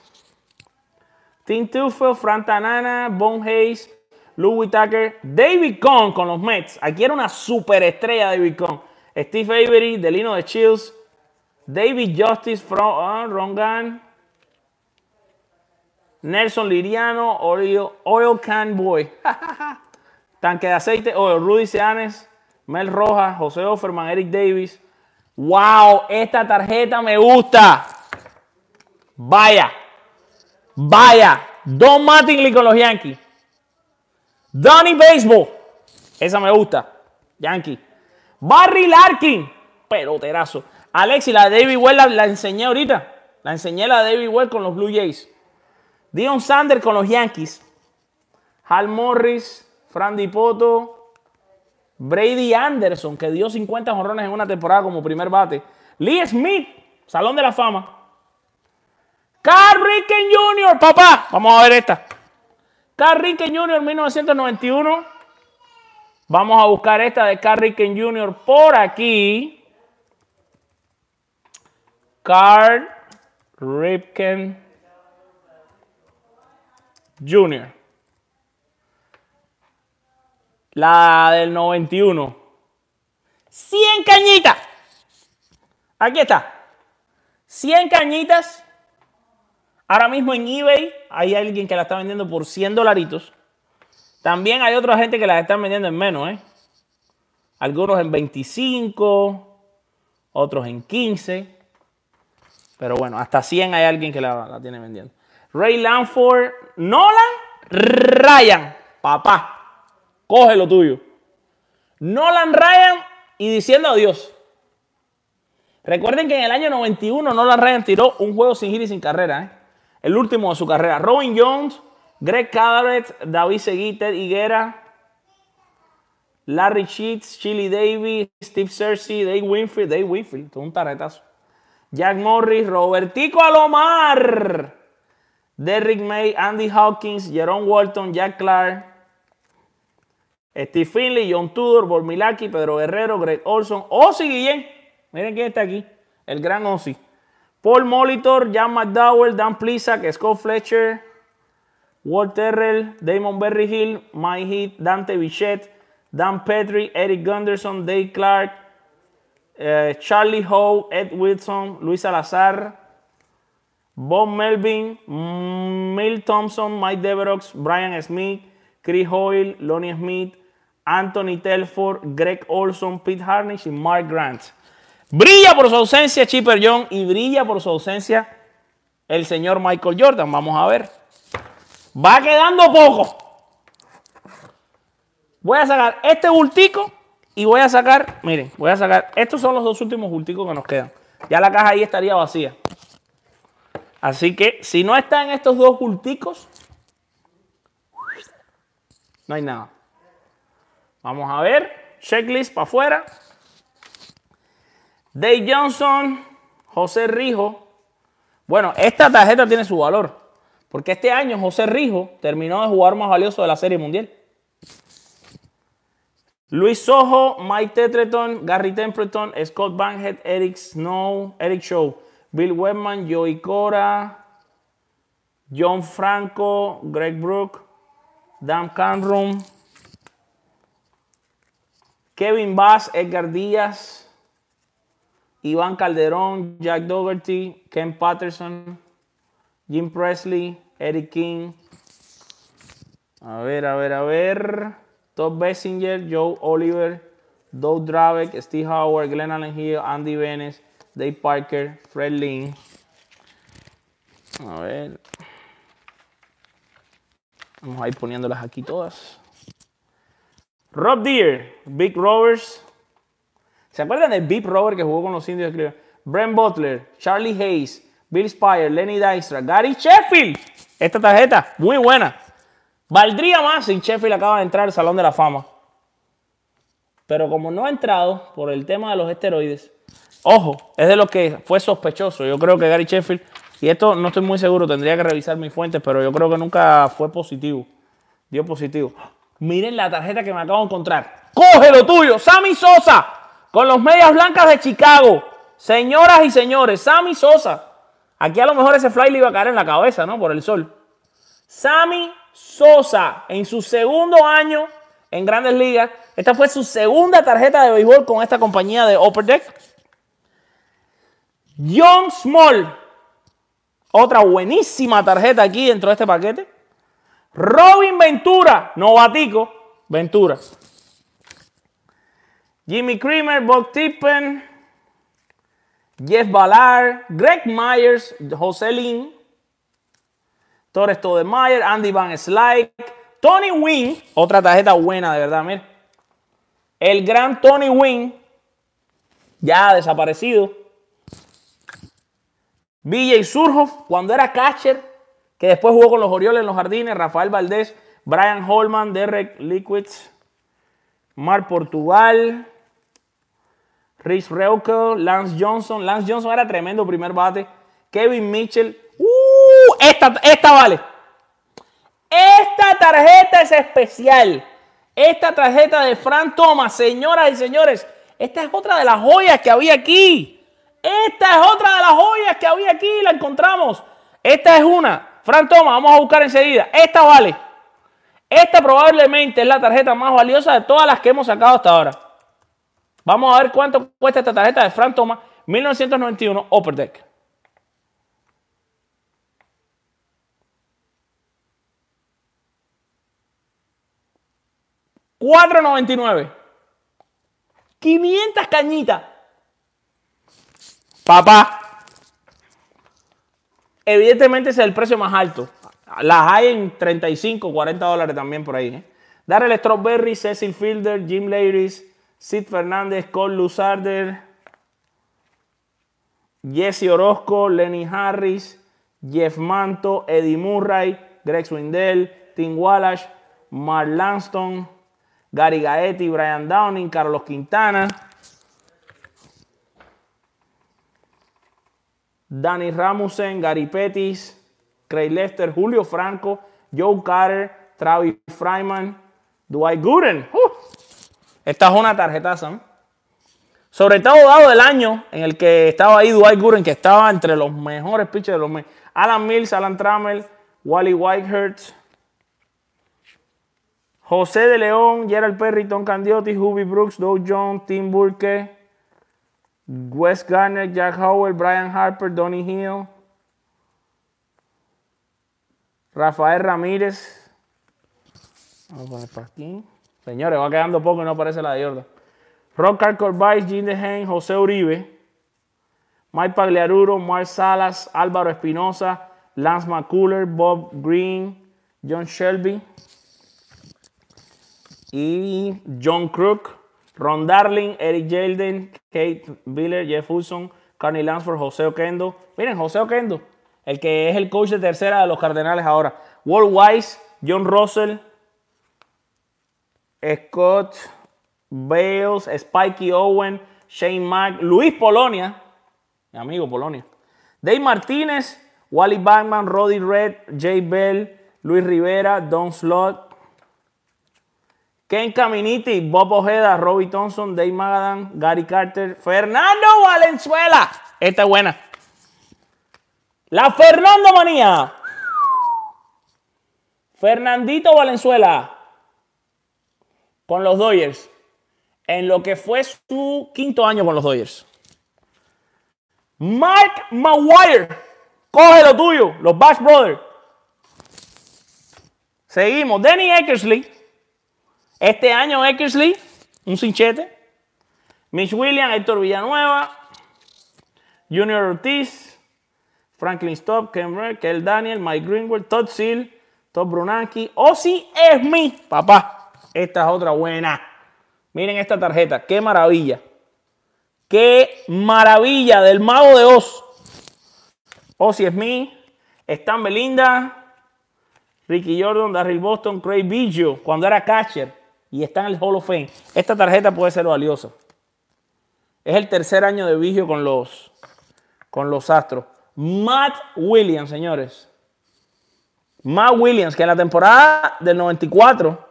Tim Tufel, Fran Tanana, Bon Hayes, Louis Tucker, David Cohn con los Mets. Aquí era una superestrella David Cohn. Steve Avery, Delino de Chills, David Justice, from, uh, Ron Nelson Liriano, Oil, Oil Can Boy, Tanque de Aceite, Oil, Rudy Seanes, Mel Rojas, José Offerman, Eric Davis. ¡Wow! Esta tarjeta me gusta. Vaya. Vaya. Don Mattingly con los Yankees. Donny Baseball. Esa me gusta. Yankee. Barry Larkin. Peloterazo. Alexi, la de David Well la, enseñé ahorita. La enseñé la de David Well con los Blue Jays. Dion Sander con los Yankees. Hal Morris. Frandy Poto. Brady Anderson, que dio 50 jorrones en una temporada como primer bate. Lee Smith, Salón de la Fama. Carl Ricken Jr., papá. Vamos a ver esta. Carl Ricken Jr., 1991. Vamos a buscar esta de Carl Ricken Jr. por aquí. Carl Ripken Jr. La del 91. 100 cañitas. Aquí está. 100 cañitas. Ahora mismo en eBay hay alguien que la está vendiendo por 100 dolaritos. También hay otra gente que la está vendiendo en menos, ¿eh? Algunos en 25, otros en 15. Pero bueno, hasta 100 hay alguien que la, tiene vendiendo. Ray Lanford, Nolan, Ryan, papá, coge lo tuyo. Nolan Ryan y diciendo adiós. Recuerden que en el año 91 Nolan Ryan tiró un juego sin giro y sin carrera. ¿eh? El último de su carrera. Robin Jones, Greg Cadaret, David Seguiter, Higuera, Larry Sheets, Chili Davis, Steve Cersei, Dave Winfield, Dave Winfield, todo un taretazo. Jack Morris, Robertico Alomar, Derrick May, Andy Hawkins, Jerome Walton, Jack Clark, Steve Finley, John Tudor, Bormilaki, Pedro Guerrero, Greg Olson, Ozzy Guillén. Miren quién está aquí, el gran Ozzy. Paul Molitor, Jan McDowell, Dan Plisak, Scott Fletcher, Walt Terrell, Damon Berryhill, Mike Heath, Dante Bichette, Dan Petrie, Eric Gunderson, Dave Clark, eh, Charlie Howe, Ed Wilson, Luis Salazar, Bob Melvin, Mil Thompson, Mike Deverox, Brian Smith, Chris Hoyle, Lonnie Smith, Anthony Telford, Greg Olson, Pete Harnish y Mark Grant. Brilla por su ausencia Chipper John y brilla por su ausencia el señor Michael Jordan. Vamos a ver. Va quedando poco. Voy a sacar este bultico y voy a sacar, miren, voy a sacar, estos son los dos últimos bulticos que nos quedan. Ya la caja ahí estaría vacía. Así que si no está en estos dos bulticos, no hay nada. Vamos a ver, checklist para afuera. Dave Johnson, José Rijo. Bueno, esta tarjeta tiene su valor. Porque este año José Rijo terminó de jugar más valioso de la Serie Mundial. Luis Sojo, Mike Tetreton, Gary Templeton, Scott Bankhead, Eric Snow, Eric Show, Bill Webman, Joey Cora, John Franco, Greg Brook, Dan Canrum, Kevin Bass, Edgar Díaz, Iván Calderón, Jack Dougherty, Ken Patterson, Jim Presley, Eric King. A ver, a ver, a ver. Todd Bessinger, Joe Oliver, Doug Dravek, Steve Howard, Glenn Allen Hill, Andy Venice, Dave Parker, Fred Lynn. A ver. Vamos a ir poniéndolas aquí todas. Rob Deere, Big Rovers. ¿Se acuerdan del Big Rover que jugó con los indios? Brent Butler, Charlie Hayes, Bill Spire, Lenny Dystra, Gary Sheffield. Esta tarjeta, muy buena. Valdría más si Sheffield acaba de entrar al Salón de la Fama. Pero como no ha entrado por el tema de los esteroides, ojo, es de lo que fue sospechoso. Yo creo que Gary Sheffield, y esto no estoy muy seguro, tendría que revisar mis fuentes, pero yo creo que nunca fue positivo. Dio positivo. Miren la tarjeta que me acabo de encontrar. Coge lo tuyo, Sammy Sosa, con los medias blancas de Chicago. Señoras y señores, Sammy Sosa. Aquí a lo mejor ese fly le iba a caer en la cabeza, ¿no? Por el sol. Sammy Sosa en su segundo año en Grandes Ligas. Esta fue su segunda tarjeta de béisbol con esta compañía de Upper Deck. John Small, otra buenísima tarjeta aquí dentro de este paquete. Robin Ventura, novatico, Ventura. Jimmy Creamer, Bob Tippen, Jeff Ballard, Greg Myers, José Lin, Torres Todemeyer, Andy Van Slyke, Tony Wynn, otra tarjeta buena de verdad, mira. El gran Tony Wynn, ya desaparecido. BJ Surhoff, cuando era catcher, que después jugó con los Orioles en los Jardines, Rafael Valdés, Brian Holman, Derek Liquids, Mar Portugal, Rich Reukel, Lance Johnson. Lance Johnson era tremendo primer bate. Kevin Mitchell. ¡Uh! Esta, esta vale. Esta tarjeta es especial. Esta tarjeta de Frank Thomas, señoras y señores. Esta es otra de las joyas que había aquí. Esta es otra de las joyas que había aquí. La encontramos. Esta es una. Frank Thomas, vamos a buscar enseguida. Esta vale. Esta probablemente es la tarjeta más valiosa de todas las que hemos sacado hasta ahora. Vamos a ver cuánto cuesta esta tarjeta de Frank Thomas 1991 Upper Deck. $4.99. 500 cañitas. Papá. Evidentemente ese es el precio más alto. Las hay en 35, 40 dólares también por ahí. ¿eh? Darrell Strawberry, Cecil Fielder, Jim Ladies, Sid Fernández, Cole Luzarder, Jesse Orozco, Lenny Harris, Jeff Manto, Eddie Murray, Greg Swindell, Tim Wallace, Mark Langston, Gary Gaetti, Brian Downing, Carlos Quintana, Danny Ramusen, Gary Pettis, Craig Lester, Julio Franco, Joe Carter, Travis Fryman, Dwight Gooden. Uh, esta es una tarjetaza. Sobre todo dado el año en el que estaba ahí Dwight Gooden, que estaba entre los mejores pitchers de los mejores. Alan Mills, Alan Trammell, Wally Whitehurst, José de León, Gerald Perry, Tom Candiotti, Hubie Brooks, Doug Jones, Tim Burke, Wes Garner, Jack Howard, Brian Harper, Donnie Hill, Rafael Ramírez. Señores, va quedando poco y no aparece la de Jordan. Rock Corbais, Jim DeHane, José Uribe, Mike Pagliaruro, Mark Salas, Álvaro Espinosa, Lance McCuller, Bob Green, John Shelby y John Crook. Ron Darling, Eric Jelden, Kate Biller, Jeff Wilson, Carney Lansford, José Oquendo. Miren, José Oquendo, el que es el coach de tercera de los Cardenales ahora. Walt Wise, John Russell, Scott Bales, Spikey Owen, Shane Mack, Luis Polonia, mi amigo Polonia. Dave Martínez, Wally Bachman, Roddy Red, Jay Bell, Luis Rivera, Don Slot, Ken Caminiti, Bob Ojeda, Robbie Thompson, Dave Magadan, Gary Carter, Fernando Valenzuela. Esta es buena. La Fernando Manía. Fernandito Valenzuela. Con los Dodgers. En lo que fue su quinto año con los Dodgers. Mark Maguire. Coge lo tuyo. Los Bash Brothers. Seguimos. Danny Eckersley. Este año Eckersley, un cinchete. Mitch Williams, Héctor Villanueva, Junior Ortiz, Franklin Stop, Ken Kel Daniel, Mike Greenwald, Todd Seal, Todd Brunanki, Ozzy mi papá. Esta es otra buena. Miren esta tarjeta, qué maravilla. Qué maravilla del mago de Oz. Ozzy Smith, Stan Belinda, Ricky Jordan, Darryl Boston, Craig Biggio, cuando era catcher y está en el Hall of Fame, esta tarjeta puede ser valiosa. Es el tercer año de vigio con los, con los Astros. Matt Williams, señores. Matt Williams, que en la temporada del 94,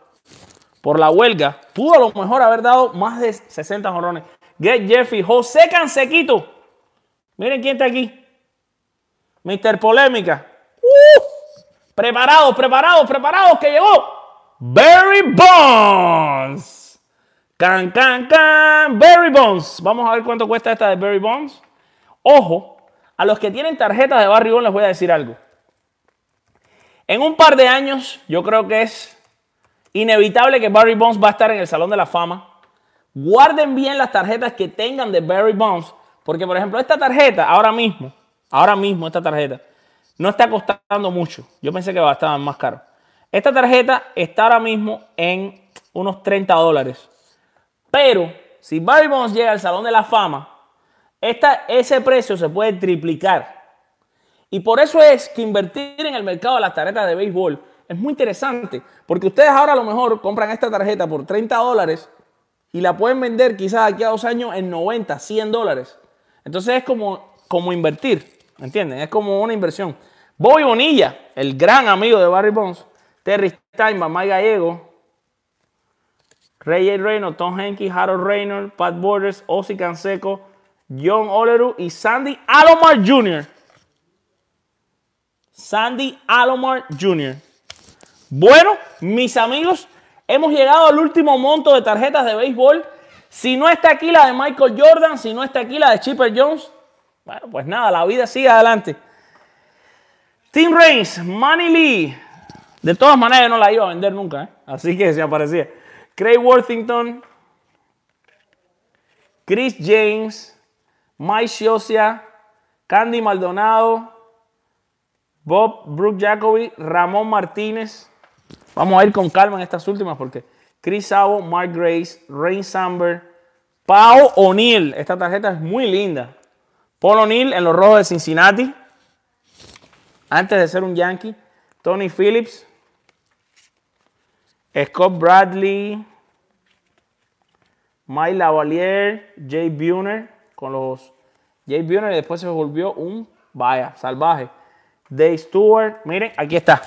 por la huelga, pudo a lo mejor haber dado más de 60 jorrones. Get Jeffy, José Cansequito. Miren quién está aquí. Mr. Polémica. Uh, Preparados, preparados, preparados, que llegó Barry Bonds. Can, can, can. Barry Bonds. Vamos a ver cuánto cuesta esta de Barry Bonds. Ojo, a los que tienen tarjetas de Barry Bonds les voy a decir algo. En un par de años, yo creo que es inevitable que Barry Bonds va a estar en el Salón de la Fama. Guarden bien las tarjetas que tengan de Barry Bonds, porque por ejemplo esta tarjeta, ahora mismo, ahora mismo esta tarjeta, no está costando mucho. Yo pensé que va a estar más caro. Esta tarjeta está ahora mismo en unos 30 dólares. Pero si Barry Bonds llega al Salón de la Fama, ese precio se puede triplicar. Y por eso es que invertir en el mercado de las tarjetas de béisbol es muy interesante, porque ustedes ahora a lo mejor compran esta tarjeta por 30 dólares y la pueden vender quizás aquí a dos años en 90, 100 dólares. Entonces es como, como invertir, ¿entienden? Es como una inversión. Bobby Bonilla, el gran amigo de Barry Bonds, Terry Steinman, Mike Gallego, Ray. Reynolds, Tom Henke, Harold Reynolds, Pat Borders, Ozzy Canseco, John Oleru y Sandy Alomar Jr. Sandy Alomar Jr. Bueno, mis amigos, hemos llegado al último monto de tarjetas de béisbol. Si no está aquí la de Michael Jordan, si no está aquí la de Chipper Jones, bueno, pues nada, la vida sigue adelante. Tim Reigns, Manny Lee. De todas maneras, no la iba a vender nunca, ¿eh? así que se aparecía. Craig Worthington, Chris James, Mike Scioscia, Candy Maldonado, Bob Brook Jacoby, Ramón Martínez. Vamos a ir con calma en estas últimas porque Chris Savo, Mark Grace, Rain Samber, Pau O'Neill. Esta tarjeta es muy linda. Paul O'Neill en los rojos de Cincinnati. Antes de ser un Yankee. Tony Phillips. Scott Bradley. Mike Lavalier. Jay Buhner. Con los Jay Buhner y después se volvió un vaya salvaje. Dave Stewart. Miren, aquí está.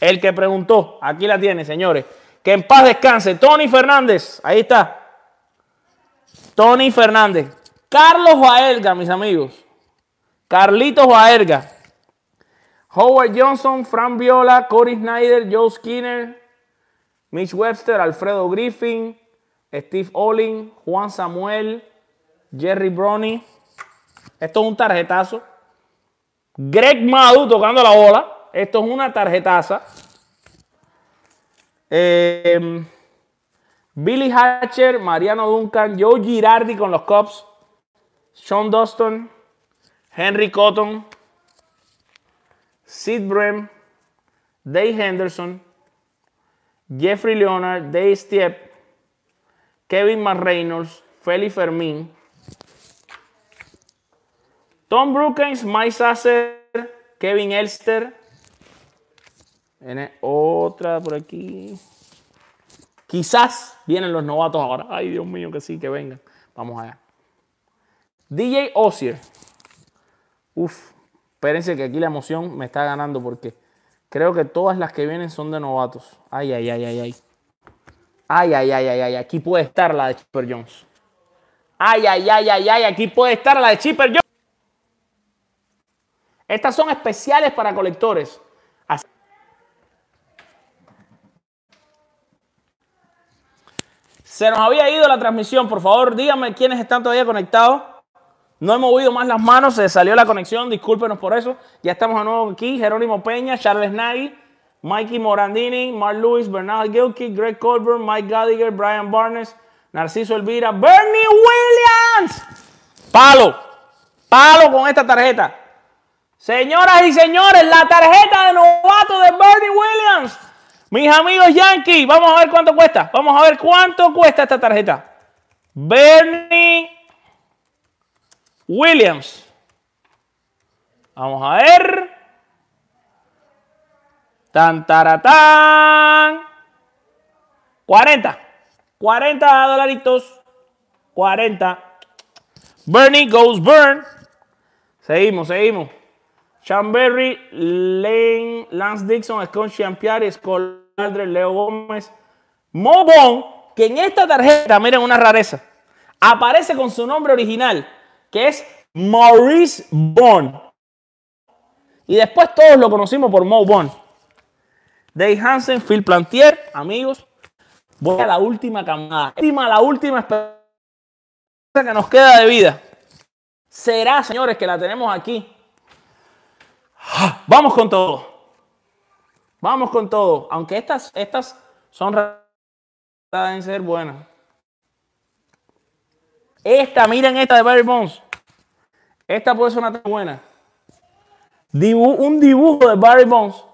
El que preguntó. Aquí la tiene, señores. Que en paz descanse. Tony Fernández. Ahí está. Tony Fernández. Carlos Baerga, mis amigos. Carlitos Baerga. Howard Johnson, Fran Viola, Corey Snyder, Joe Skinner, Mitch Webster, Alfredo Griffin, Steve Olin, Juan Samuel, Jerry Brownie. Esto es un tarjetazo. Greg Madu tocando la bola. Esto es una tarjetaza. Eh, Billy Hatcher, Mariano Duncan, Joe Girardi con los Cubs, Sean Dustin, Henry Cotton, Sid Brem, Dave Henderson, Jeffrey Leonard, Dave Stiep, Kevin McReynolds, Feli Fermín, Tom Brookens, Mike Sasser, Kevin Elster. Viene otra por aquí. Quizás vienen los novatos ahora. Ay, Dios mío, que sí, que vengan. Vamos allá. DJ Osier. Uf, espérense que aquí la emoción me está ganando porque creo que todas las que vienen son de novatos. Ay, ay, ay, ay, ay. Ay, ay, ay, ay, ay. Aquí puede estar la de Chipper Jones. Ay, ay, ay, ay, ay. Aquí puede estar la de Chipper Jones. Estas son especiales para colectores. Se nos había ido la transmisión. Por favor, díganme quiénes están todavía conectados. No hemos movido más las manos, se salió la conexión, discúlpenos por eso. Ya estamos de nuevo aquí. Jerónimo Peña, Charles Nagy, Mikey Morandini, Mark Lewis, Bernard Gilkey, Greg Colburn, Mike Gallagher, Brian Barnes, Narciso Elvira, Bernie Williams. Palo, palo con esta tarjeta. Señoras y señores, la tarjeta de novato de Bernie Williams. Mis amigos Yankees, vamos a ver cuánto cuesta. Vamos a ver cuánto cuesta esta tarjeta. Bernie Williams. Vamos a ver. Tan, taratán. 40. 40 dolaritos. 40. Bernie goes burn. Seguimos, seguimos. Sean Berry, Lane, Lance Dixon, Scott Champiari, Scott Aldred, Leo Gómez, Mo Bon, que en esta tarjeta, miren una rareza, aparece con su nombre original, que es Maurice Bond. Y después todos lo conocimos por Mo Bond. Dave Hansen, Phil Plantier, amigos. Voy a la última camada. Última, la última esperanza que nos queda de vida. Será, señores, que la tenemos aquí. Vamos con todo. Vamos con todo. Aunque estas, estas son deben ser buenas. Esta, miren esta de Barry Bones. Esta puede ser una buena. un dibujo de Barry Bones.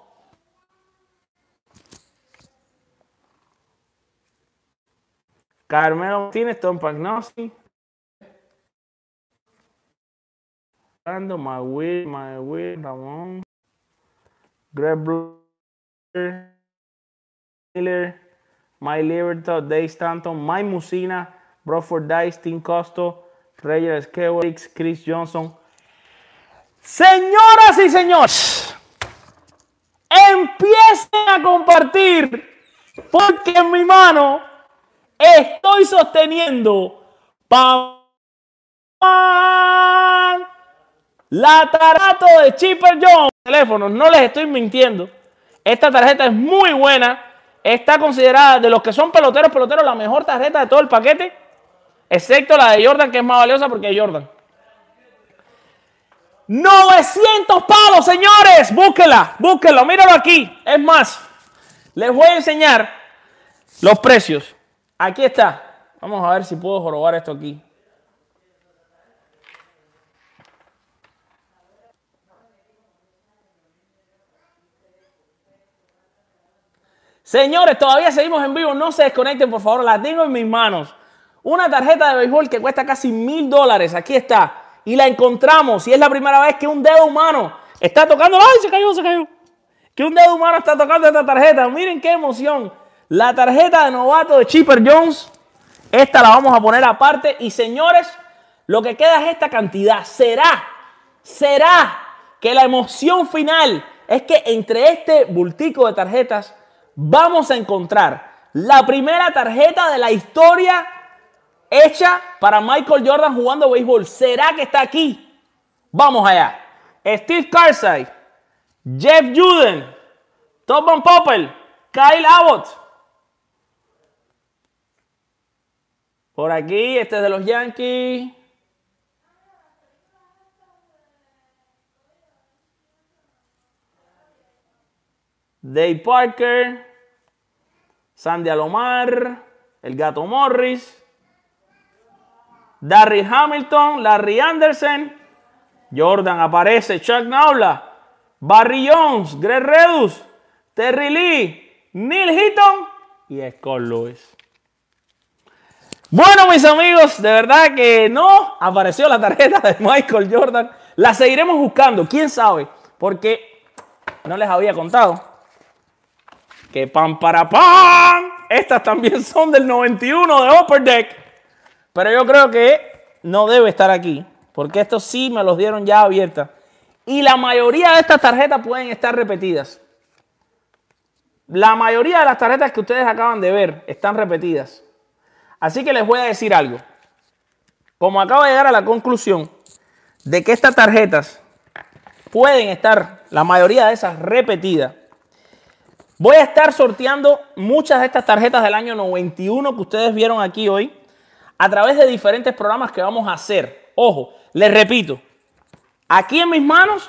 Carmelo Martínez, Tom Pagnosi. Will, My Will, Ramón. Greg Miller. My Libertad, Dave Stanton, My Musina, Broford Dice, Tim Costo, Reyes Skewix, Chris Johnson. Señoras y señores, empiecen a compartir porque en mi mano estoy sosteniendo la tarjeta de Chipper Jones. Teléfonos, no les estoy mintiendo. Esta tarjeta es muy buena está considerada de los que son peloteros, peloteros, la mejor tarjeta de todo el paquete, excepto la de Jordan, que es más valiosa porque es Jordan. 900 palos, señores. Búsquela, búsquela, míralo aquí. Es más, les voy a enseñar los precios. Aquí está. Vamos a ver si puedo jorobar esto aquí. Señores, todavía seguimos en vivo. No se desconecten, por favor. La tengo en mis manos. Una tarjeta de béisbol que cuesta casi mil dólares. Aquí está. Y la encontramos. Y es la primera vez que un dedo humano está tocando. ¡Ay, se cayó, se cayó! Que un dedo humano está tocando esta tarjeta. Miren qué emoción. La tarjeta de novato de Chipper Jones. Esta la vamos a poner aparte. Y señores, lo que queda es esta cantidad. Será, será que la emoción final es que entre este bultico de tarjetas vamos a encontrar la primera tarjeta de la historia hecha para Michael Jordan jugando béisbol. ¿Será que está aquí? Vamos allá. Steve Carsey, Jeff Juden, Tom Popper, Kyle Abbott. Por aquí, este es de los Yankees. Dave Parker. Sandy Alomar, el gato Morris, Darry Hamilton, Larry Anderson, Jordan aparece, Chuck Naula, Barry Jones, Greg Redus, Terry Lee, Neil Hitton y Scott Lewis. Bueno, mis amigos, de verdad que no apareció la tarjeta de Michael Jordan. La seguiremos buscando, quién sabe, porque no les había contado que pam para pam. Estas también son del 91 de Upper Deck. Pero yo creo que no debe estar aquí. Porque estos sí me los dieron ya abiertas. Y la mayoría de estas tarjetas pueden estar repetidas. La mayoría de las tarjetas que ustedes acaban de ver están repetidas. Así que les voy a decir algo. Como acabo de llegar a la conclusión de que estas tarjetas pueden estar, la mayoría de esas repetidas, Voy a estar sorteando muchas de estas tarjetas del año 91 que ustedes vieron aquí hoy a través de diferentes programas que vamos a hacer. Ojo, les repito, aquí en mis manos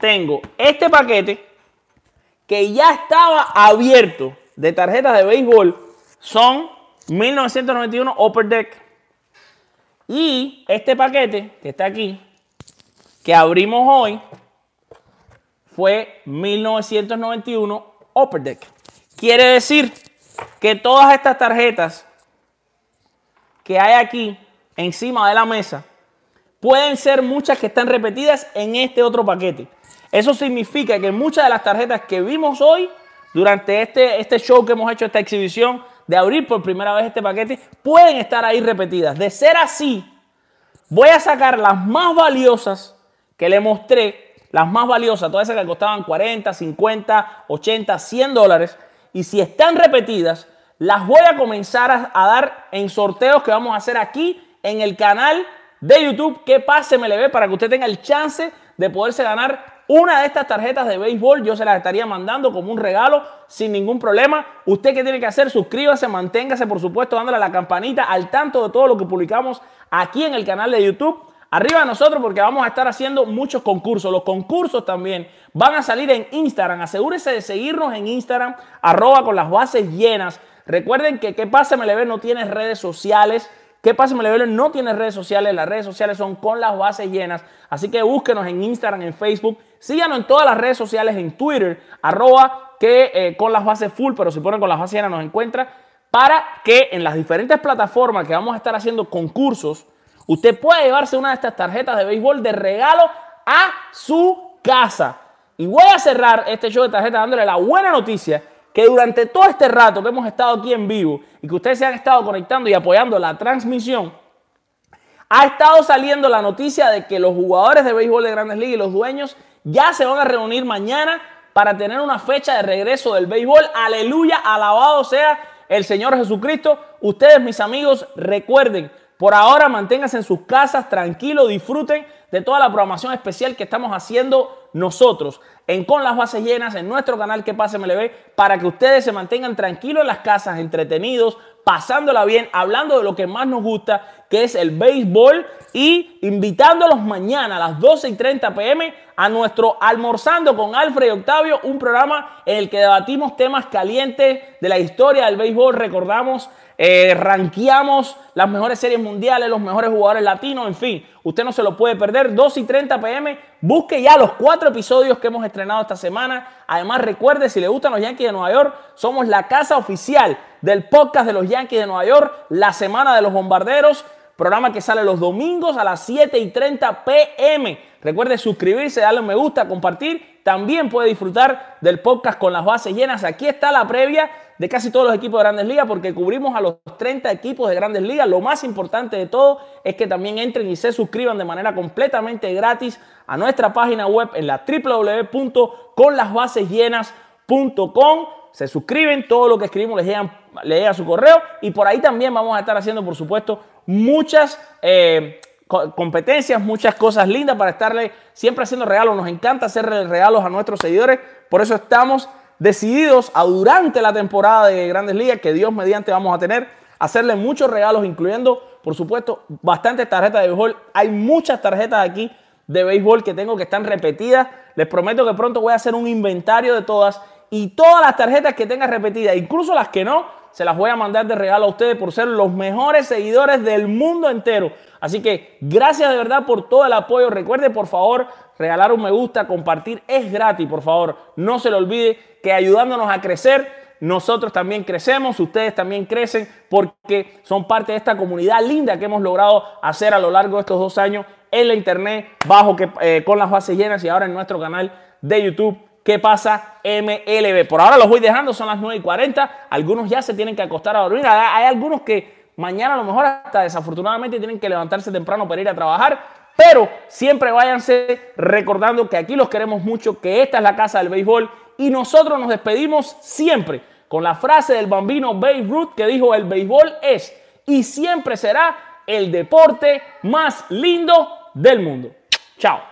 tengo este paquete que ya estaba abierto de tarjetas de béisbol. Son 1991 Upper Deck. Y este paquete que está aquí, que abrimos hoy, fue 1991 Upper Deck. Quiere decir que todas estas tarjetas que hay aquí encima de la mesa pueden ser muchas que están repetidas en este otro paquete. Eso significa que muchas de las tarjetas que vimos hoy durante este, este show que hemos hecho, esta exhibición de abrir por primera vez este paquete, pueden estar ahí repetidas. De ser así, voy a sacar las más valiosas que le mostré las más valiosas, todas esas que costaban 40, 50, 80, 100 dólares, y si están repetidas, las voy a comenzar a, dar en sorteos que vamos a hacer aquí en el canal de YouTube. Que pase MLB para que usted tenga el chance de poderse ganar una de estas tarjetas de béisbol yo se las estaría mandando como un regalo sin ningún problema. Usted qué tiene que hacer, suscríbase, manténgase por supuesto dándole a la campanita al tanto de todo lo que publicamos aquí en el canal de YouTube. Arriba de nosotros porque vamos a estar haciendo muchos concursos. Los concursos también van a salir en Instagram. Asegúrese de seguirnos en Instagram, arroba con las bases llenas. Recuerden que ¿Qué pasa MLB no tiene redes sociales. ¿Qué pasa MLB no tiene redes sociales? Las redes sociales son con las bases llenas. Así que búsquenos en Instagram, en Facebook. Síganos en todas las redes sociales, en Twitter, arroba que eh, con las bases full, pero si ponen con las bases llenas nos encuentra. Para que en las diferentes plataformas que vamos a estar haciendo concursos, Usted puede llevarse una de estas tarjetas de béisbol de regalo a su casa. Y voy a cerrar este show de tarjetas dándole la buena noticia que durante todo este rato que hemos estado aquí en vivo y que ustedes se han estado conectando y apoyando la transmisión, ha estado saliendo la noticia de que los jugadores de béisbol de Grandes Ligas y los dueños ya se van a reunir mañana para tener una fecha de regreso del béisbol. Aleluya, alabado sea el Señor Jesucristo. Ustedes, mis amigos, recuerden, por ahora manténganse en sus casas, tranquilos, disfruten de toda la programación especial que estamos haciendo nosotros en Con las Bases Llenas en nuestro canal Que Pase MLB para que ustedes se mantengan tranquilos en las casas, entretenidos, pasándola bien, hablando de lo que más nos gusta, que es el béisbol y invitándolos mañana a las 12 y 30 pm a nuestro Almorzando con Alfred y Octavio, un programa en el que debatimos temas calientes de la historia del béisbol, recordamos eh, ranqueamos las mejores series mundiales, los mejores jugadores latinos, en fin, usted no se lo puede perder. 2 y 30 pm, busque ya los cuatro episodios que hemos estrenado esta semana. Además, recuerde, si le gustan los Yankees de Nueva York, somos la casa oficial del podcast de los Yankees de Nueva York, la semana de los bombarderos. Programa que sale los domingos a las 7 y 30 pm. Recuerde suscribirse, darle un me gusta, compartir. También puede disfrutar del podcast con las bases llenas. Aquí está la previa de casi todos los equipos de grandes ligas porque cubrimos a los 30 equipos de grandes ligas. Lo más importante de todo es que también entren y se suscriban de manera completamente gratis a nuestra página web en la www.conlasbasesllenas.com. Se suscriben, todo lo que escribimos les llega, a su correo y por ahí también vamos a estar haciendo, por supuesto, muchas... Eh, competencias, muchas cosas lindas para estarle siempre haciendo regalos. Nos encanta hacerle regalos a nuestros seguidores. Por eso estamos decididos a durante la temporada de Grandes Ligas, que Dios mediante vamos a tener, hacerle muchos regalos, incluyendo, por supuesto, bastantes tarjetas de béisbol. Hay muchas tarjetas aquí de béisbol que tengo que están repetidas. Les prometo que pronto voy a hacer un inventario de todas y todas las tarjetas que tenga repetidas, incluso las que no, se las voy a mandar de regalo a ustedes por ser los mejores seguidores del mundo entero. Así que gracias de verdad por todo el apoyo. Recuerde por favor regalar un me gusta, compartir. Es gratis, por favor. No se lo olvide que ayudándonos a crecer, nosotros también crecemos, ustedes también crecen porque son parte de esta comunidad linda que hemos logrado hacer a lo largo de estos dos años en la internet, bajo que, eh, con las bases llenas y ahora en nuestro canal de YouTube ¿Qué pasa MLB? Por ahora los voy dejando, son las 9 y 40. Algunos ya se tienen que acostar a dormir. Hay algunos que mañana a lo mejor hasta desafortunadamente tienen que levantarse temprano para ir a trabajar. Pero siempre váyanse recordando que aquí los queremos mucho, que esta es la casa del béisbol y nosotros nos despedimos siempre con la frase del bambino Babe Ruth que dijo el béisbol es y siempre será el deporte más lindo del mundo. Chao.